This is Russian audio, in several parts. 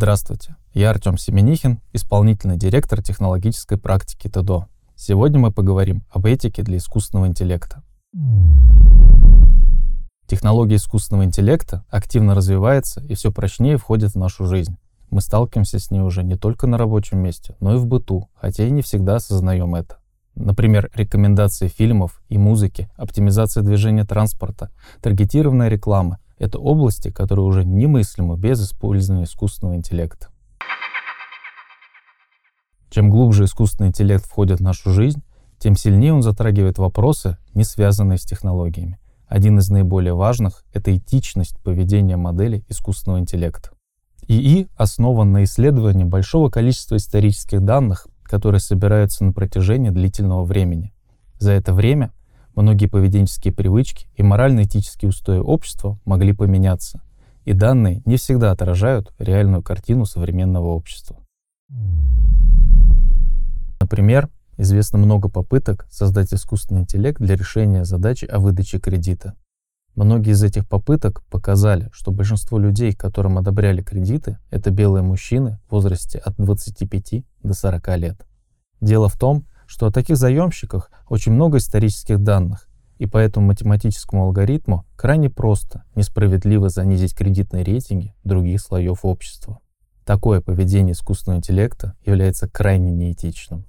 Здравствуйте, я Артем Семенихин, исполнительный директор технологической практики ТДО. Сегодня мы поговорим об этике для искусственного интеллекта. Технология искусственного интеллекта активно развивается и все прочнее входит в нашу жизнь. Мы сталкиваемся с ней уже не только на рабочем месте, но и в быту, хотя и не всегда осознаем это. Например, рекомендации фильмов и музыки, оптимизация движения транспорта, таргетированная реклама — это области, которые уже немыслимы без использования искусственного интеллекта. Чем глубже искусственный интеллект входит в нашу жизнь, тем сильнее он затрагивает вопросы, не связанные с технологиями. Один из наиболее важных — это этичность поведения модели искусственного интеллекта. ИИ основан на исследовании большого количества исторических данных, которые собираются на протяжении длительного времени. За это время многие поведенческие привычки и морально-этические устои общества могли поменяться, и данные не всегда отражают реальную картину современного общества. Например, известно много попыток создать искусственный интеллект для решения задачи о выдаче кредита. Многие из этих попыток показали, что большинство людей, которым одобряли кредиты, это белые мужчины в возрасте от 25 до 40 лет. Дело в том, что о таких заемщиках очень много исторических данных, и поэтому математическому алгоритму крайне просто несправедливо занизить кредитные рейтинги других слоев общества. Такое поведение искусственного интеллекта является крайне неэтичным.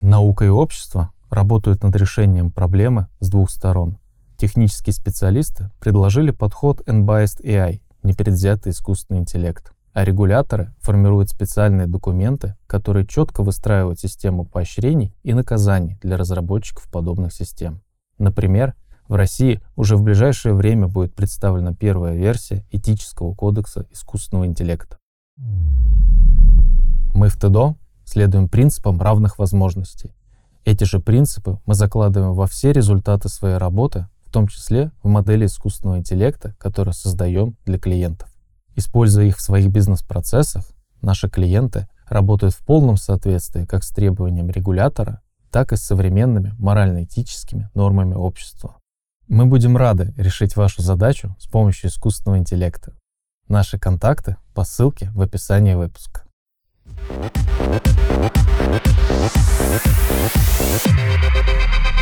Наука и общество работают над решением проблемы с двух сторон. Технические специалисты предложили подход Unbiased AI, непредвзятый искусственный интеллект, а регуляторы формируют специальные документы, которые четко выстраивают систему поощрений и наказаний для разработчиков подобных систем. Например, в России уже в ближайшее время будет представлена первая версия этического кодекса искусственного интеллекта. Мы в ТДО следуем принципам равных возможностей эти же принципы мы закладываем во все результаты своей работы, в том числе в модели искусственного интеллекта, которые создаем для клиентов. Используя их в своих бизнес-процессах, наши клиенты работают в полном соответствии как с требованиями регулятора, так и с современными морально-этическими нормами общества. Мы будем рады решить вашу задачу с помощью искусственного интеллекта. Наши контакты по ссылке в описании выпуска. Thank you.